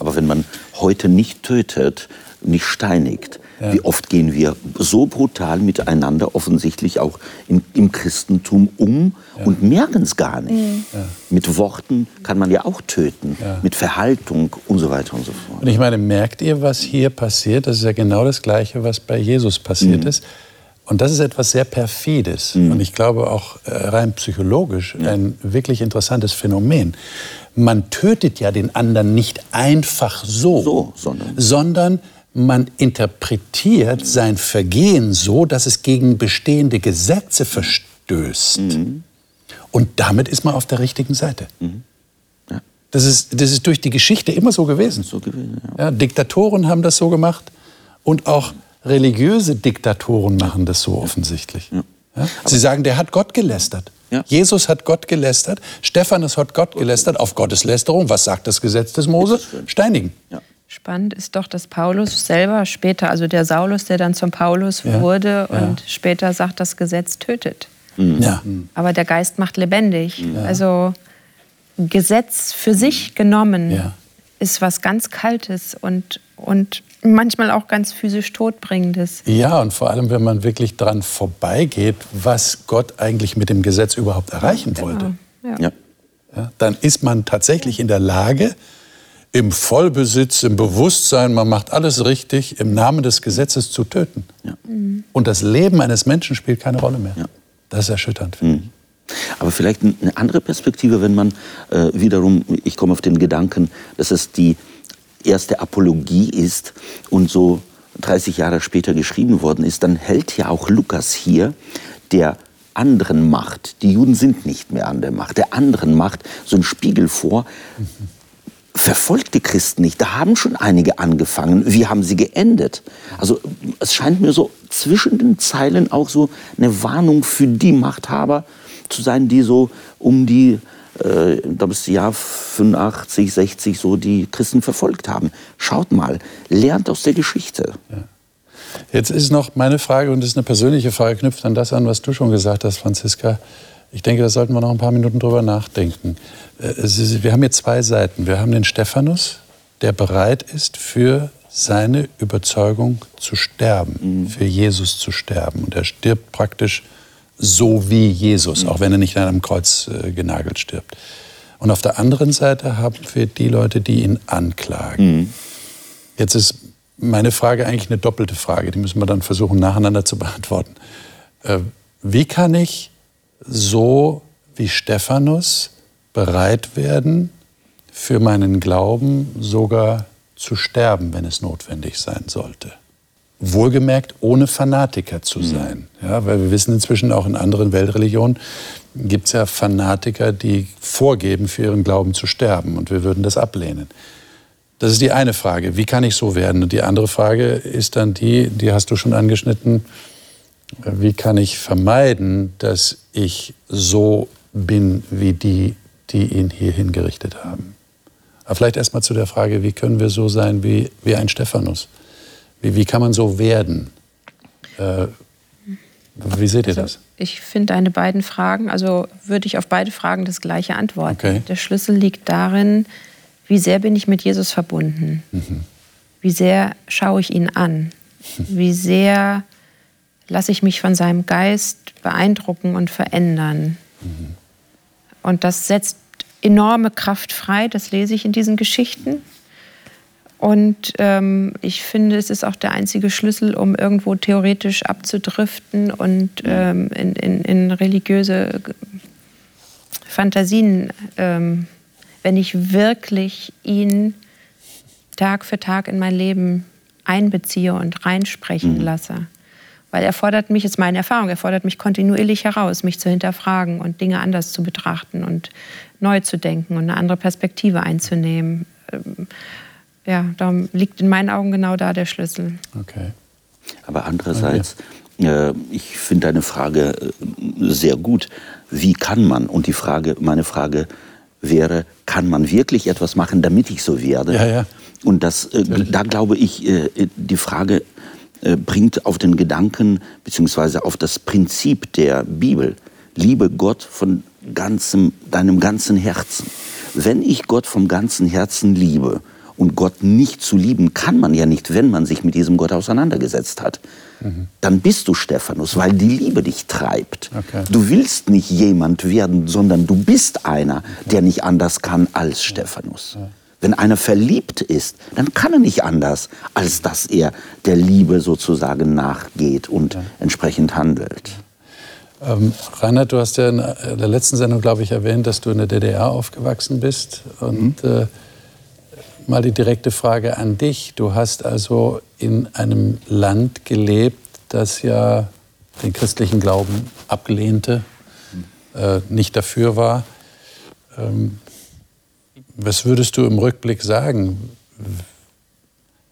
Aber wenn man heute nicht tötet, nicht steinigt, ja. Wie oft gehen wir so brutal miteinander, offensichtlich auch im, im Christentum, um ja. und merken es gar nicht. Mhm. Ja. Mit Worten kann man ja auch töten, mit Verhaltung und so weiter und so fort. Und ich meine, merkt ihr, was hier passiert? Das ist ja genau das Gleiche, was bei Jesus passiert mhm. ist. Und das ist etwas sehr Perfides mhm. und ich glaube auch äh, rein psychologisch ein wirklich interessantes Phänomen. Man tötet ja den anderen nicht einfach so, so sondern, sondern man interpretiert sein Vergehen so, dass es gegen bestehende Gesetze verstößt. Mhm. Und damit ist man auf der richtigen Seite. Mhm. Ja. Das, ist, das ist durch die Geschichte immer so gewesen. So gewesen ja. Ja, Diktatoren haben das so gemacht und auch religiöse Diktatoren machen das so offensichtlich. Sie sagen, der hat Gott gelästert. Jesus hat Gott gelästert, Stephanus hat Gott gelästert auf Gottes Lästerung. Was sagt das Gesetz des Mose? Steinigen. Spannend ist doch, dass Paulus selber später, also der Saulus, der dann zum Paulus ja. wurde und ja. später sagt, das Gesetz tötet. Mhm. Ja. Aber der Geist macht lebendig. Ja. Also Gesetz für sich genommen ist was ganz Kaltes und, und manchmal auch ganz physisch Todbringendes. Ja, und vor allem, wenn man wirklich dran vorbeigeht, was Gott eigentlich mit dem Gesetz überhaupt erreichen genau. wollte. Ja. dann ist man tatsächlich in der Lage, im Vollbesitz, im Bewusstsein, man macht alles richtig, im Namen des Gesetzes zu töten. Ja. Mhm. Und das Leben eines Menschen spielt keine Rolle mehr. Ja. Das ist erschütternd. Mhm. Aber vielleicht eine andere Perspektive, wenn man äh, wiederum, ich komme auf den Gedanken, dass es die erste Apologie ist und so 30 Jahre später geschrieben worden ist, dann hält ja auch Lukas hier der anderen Macht, die Juden sind nicht mehr an der Macht, der anderen Macht so einen Spiegel vor. Mhm verfolgt die Christen nicht. Da haben schon einige angefangen. Wie haben sie geendet? Also es scheint mir so zwischen den Zeilen auch so eine Warnung für die Machthaber zu sein, die so um die äh, das Jahr 85, 60 so die Christen verfolgt haben. Schaut mal, lernt aus der Geschichte. Ja. Jetzt ist noch meine Frage, und das ist eine persönliche Frage, knüpft an das an, was du schon gesagt hast, Franziska. Ich denke, da sollten wir noch ein paar Minuten drüber nachdenken. Äh, wir haben hier zwei Seiten. Wir haben den Stephanus, der bereit ist, für seine Überzeugung zu sterben, mhm. für Jesus zu sterben. Und er stirbt praktisch so wie Jesus, mhm. auch wenn er nicht an einem Kreuz äh, genagelt stirbt. Und auf der anderen Seite haben wir die Leute, die ihn anklagen. Mhm. Jetzt ist meine Frage eigentlich eine doppelte Frage, die müssen wir dann versuchen nacheinander zu beantworten. Äh, wie kann ich so wie Stephanus bereit werden, für meinen Glauben sogar zu sterben, wenn es notwendig sein sollte? Wohlgemerkt, ohne Fanatiker zu mhm. sein. Ja, weil wir wissen inzwischen auch in anderen Weltreligionen gibt es ja Fanatiker, die vorgeben, für ihren Glauben zu sterben. Und wir würden das ablehnen. Das ist die eine Frage. Wie kann ich so werden? Und die andere Frage ist dann die, die hast du schon angeschnitten. Wie kann ich vermeiden, dass ich so bin wie die, die ihn hier hingerichtet haben? Aber vielleicht erst mal zu der Frage, wie können wir so sein wie, wie ein Stephanus? Wie, wie kann man so werden? Äh, wie seht ihr also, das? Ich finde deine beiden Fragen, also würde ich auf beide Fragen das gleiche antworten. Okay. Der Schlüssel liegt darin, wie sehr bin ich mit Jesus verbunden? Mhm. Wie sehr schaue ich ihn an? Wie sehr lasse ich mich von seinem Geist beeindrucken und verändern? Mhm. Und das setzt enorme Kraft frei, das lese ich in diesen Geschichten. Und ähm, ich finde, es ist auch der einzige Schlüssel, um irgendwo theoretisch abzudriften und ähm, in, in, in, religiöse Fantasien ähm, wenn ich wirklich ihn Tag für Tag in mein Leben einbeziehe und reinsprechen mhm. lasse. Weil er fordert mich, ist meine Erfahrung, er fordert mich kontinuierlich heraus, mich zu hinterfragen und Dinge anders zu betrachten und neu zu denken und eine andere Perspektive einzunehmen. Ähm, ja, da liegt in meinen Augen genau da der Schlüssel. Okay. Aber andererseits, äh, ich finde deine Frage äh, sehr gut. Wie kann man? Und die Frage, meine Frage wäre, kann man wirklich etwas machen, damit ich so werde? Ja, ja. Und das, äh, da glaube ich, äh, die Frage bringt auf den Gedanken beziehungsweise auf das Prinzip der Bibel. Liebe Gott von ganzem, deinem ganzen Herzen. Wenn ich Gott vom ganzen Herzen liebe, und Gott nicht zu lieben kann man ja nicht, wenn man sich mit diesem Gott auseinandergesetzt hat. Mhm. Dann bist du Stephanus, weil die Liebe dich treibt. Okay. Du willst nicht jemand werden, sondern du bist einer, der nicht anders kann als Stephanus. Ja. Wenn einer verliebt ist, dann kann er nicht anders, als dass er der Liebe sozusagen nachgeht und ja. entsprechend handelt. Ähm, Reinhard, du hast ja in der letzten Sendung, glaube ich, erwähnt, dass du in der DDR aufgewachsen bist. Und mhm. äh, mal die direkte Frage an dich. Du hast also in einem Land gelebt, das ja den christlichen Glauben ablehnte, äh, nicht dafür war. Ähm, was würdest du im Rückblick sagen?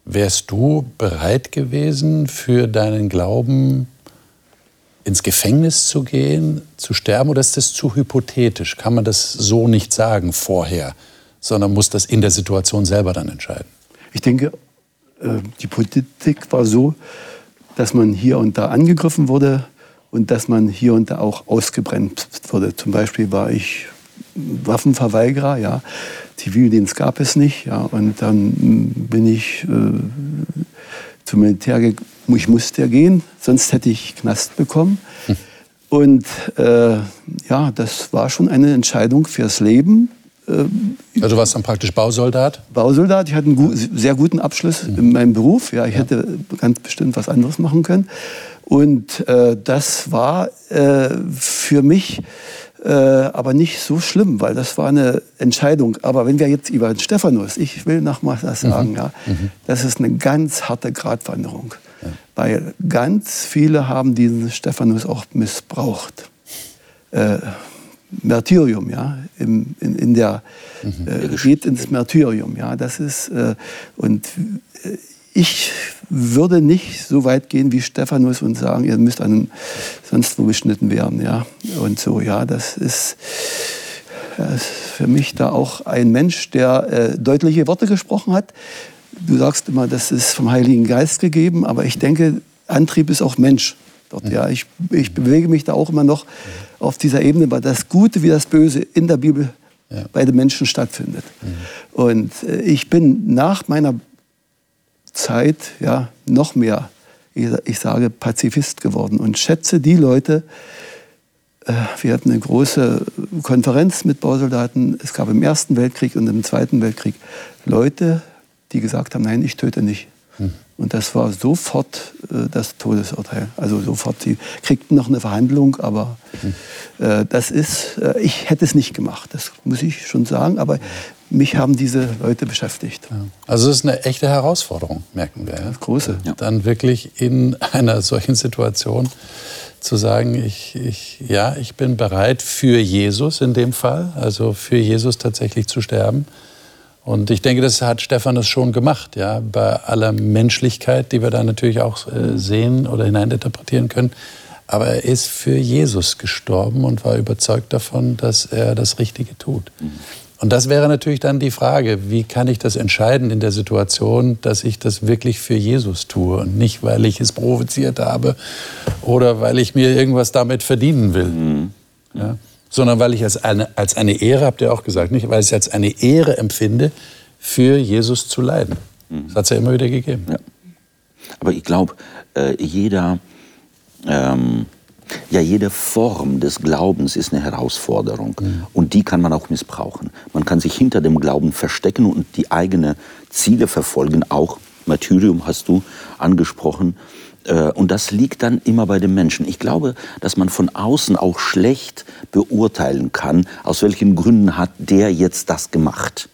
Wärst du bereit gewesen, für deinen Glauben ins Gefängnis zu gehen, zu sterben, oder ist das zu hypothetisch? Kann man das so nicht sagen vorher? sondern muss das in der Situation selber dann entscheiden. Ich denke, äh, die Politik war so, dass man hier und da angegriffen wurde und dass man hier und da auch ausgebrennt wurde. Zum Beispiel war ich Waffenverweigerer, ja. Zivildienst gab es nicht, ja. Und dann bin ich äh, zum Militär gegangen. Ich musste ja gehen, sonst hätte ich Knast bekommen. Hm. Und äh, ja, das war schon eine Entscheidung fürs Leben. Ähm, also du warst dann praktisch Bausoldat? Bausoldat. Ich hatte einen gu sehr guten Abschluss mhm. in meinem Beruf. Ja, ich ja. hätte ganz bestimmt was anderes machen können. Und äh, das war äh, für mich äh, aber nicht so schlimm, weil das war eine Entscheidung. Aber wenn wir jetzt über den Stephanus, ich will nochmal das mhm. sagen, mhm. ja, mhm. das ist eine ganz harte Gratwanderung. Ja. Weil ganz viele haben diesen Stephanus auch missbraucht. Äh, Martyrium, ja, Im, in, in der, mhm. äh, geht ins Martyrium, ja, das ist, äh, und äh, ich würde nicht so weit gehen wie Stephanus und sagen, ihr müsst an, sonst wo geschnitten werden, ja, und so, ja, das ist, das ist für mich da auch ein Mensch, der äh, deutliche Worte gesprochen hat. Du sagst immer, das ist vom Heiligen Geist gegeben, aber ich denke, Antrieb ist auch Mensch. Dort, ja, ich, ich bewege mich da auch immer noch auf dieser Ebene, weil das Gute wie das Böse in der Bibel ja. bei den Menschen stattfindet. Mhm. Und äh, ich bin nach meiner Zeit ja, noch mehr, ich sage, Pazifist geworden und schätze die Leute, äh, wir hatten eine große Konferenz mit Bausoldaten. Es gab im Ersten Weltkrieg und im Zweiten Weltkrieg Leute, die gesagt haben, nein, ich töte nicht. Und das war sofort äh, das Todesurteil. Also sofort, sie kriegten noch eine Verhandlung, aber hm. äh, das ist, äh, ich hätte es nicht gemacht, das muss ich schon sagen, aber mich haben diese Leute beschäftigt. Ja. Also es ist eine echte Herausforderung, merken wir. Ja? Große. Ja. Dann wirklich in einer solchen Situation zu sagen, ich, ich, ja, ich bin bereit für Jesus in dem Fall, also für Jesus tatsächlich zu sterben. Und ich denke, das hat Stephanus schon gemacht, ja, bei aller Menschlichkeit, die wir da natürlich auch äh, sehen oder hineininterpretieren können. Aber er ist für Jesus gestorben und war überzeugt davon, dass er das Richtige tut. Mhm. Und das wäre natürlich dann die Frage, wie kann ich das entscheiden in der Situation, dass ich das wirklich für Jesus tue und nicht, weil ich es provoziert habe oder weil ich mir irgendwas damit verdienen will. Mhm. Ja? Sondern weil ich es eine, als eine Ehre, habt ihr auch gesagt, nicht? weil ich es als eine Ehre empfinde, für Jesus zu leiden. Das hat es ja immer wieder gegeben. Ja. Aber ich glaube, äh, jeder ähm, ja, jede Form des Glaubens ist eine Herausforderung mhm. und die kann man auch missbrauchen. Man kann sich hinter dem Glauben verstecken und die eigenen Ziele verfolgen. Auch Martyrium hast du angesprochen. Äh, und das liegt dann immer bei dem Menschen. Ich glaube, dass man von außen auch schlecht beurteilen kann, aus welchen Gründen hat der jetzt das gemacht.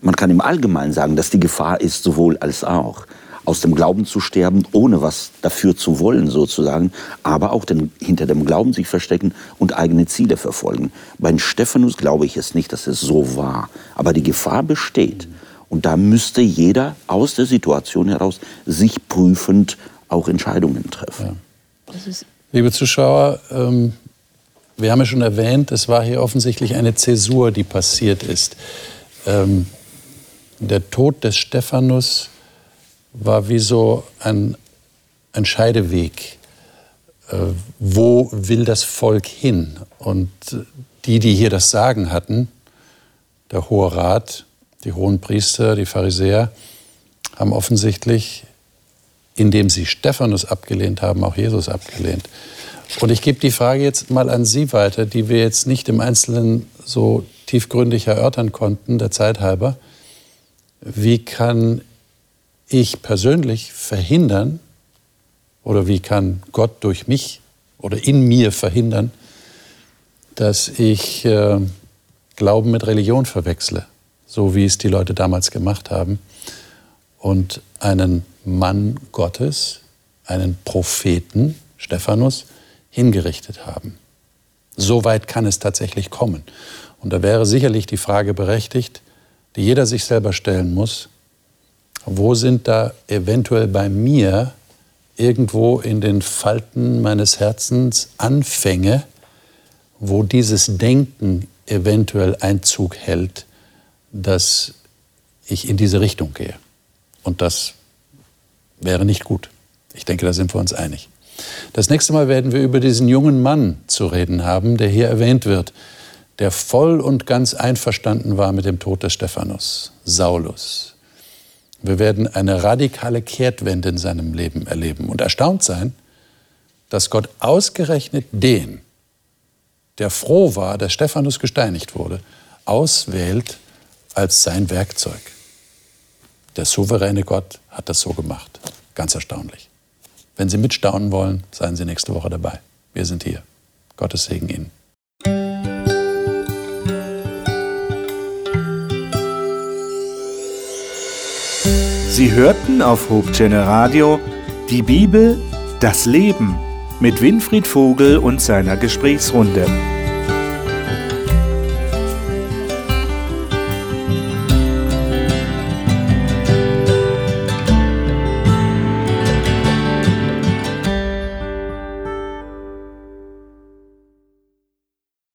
Man kann im Allgemeinen sagen, dass die Gefahr ist sowohl als auch aus dem Glauben zu sterben, ohne was dafür zu wollen sozusagen, aber auch den, hinter dem Glauben sich verstecken und eigene Ziele verfolgen. Bei Stephanus glaube ich es nicht, dass es so war, aber die Gefahr besteht. Und da müsste jeder aus der Situation heraus sich prüfend auch Entscheidungen treffen. Ja. Liebe Zuschauer, ähm, wir haben ja schon erwähnt, es war hier offensichtlich eine Zäsur, die passiert ist. Ähm, der Tod des Stephanus war wie so ein, ein Scheideweg. Äh, wo will das Volk hin? Und die, die hier das Sagen hatten, der Hohe Rat, die hohen Priester, die Pharisäer, haben offensichtlich, indem sie Stephanus abgelehnt haben, auch Jesus abgelehnt. Und ich gebe die Frage jetzt mal an Sie weiter, die wir jetzt nicht im Einzelnen so tiefgründig erörtern konnten, der Zeit halber. Wie kann ich persönlich verhindern oder wie kann Gott durch mich oder in mir verhindern, dass ich äh, Glauben mit Religion verwechsle, so wie es die Leute damals gemacht haben, und einen Mann Gottes, einen Propheten, Stephanus, hingerichtet haben. So weit kann es tatsächlich kommen. Und da wäre sicherlich die Frage berechtigt, die jeder sich selber stellen muss, wo sind da eventuell bei mir irgendwo in den Falten meines Herzens Anfänge, wo dieses Denken eventuell Einzug hält, dass ich in diese Richtung gehe. Und das wäre nicht gut. Ich denke, da sind wir uns einig. Das nächste Mal werden wir über diesen jungen Mann zu reden haben, der hier erwähnt wird, der voll und ganz einverstanden war mit dem Tod des Stephanus, Saulus. Wir werden eine radikale Kehrtwende in seinem Leben erleben und erstaunt sein, dass Gott ausgerechnet den, der froh war, dass Stephanus gesteinigt wurde, auswählt als sein Werkzeug. Der souveräne Gott hat das so gemacht. Ganz erstaunlich. Wenn Sie mitstaunen wollen, seien Sie nächste Woche dabei. Wir sind hier. Gottes Segen Ihnen. Sie hörten auf Hochchannel Radio die Bibel, das Leben mit Winfried Vogel und seiner Gesprächsrunde.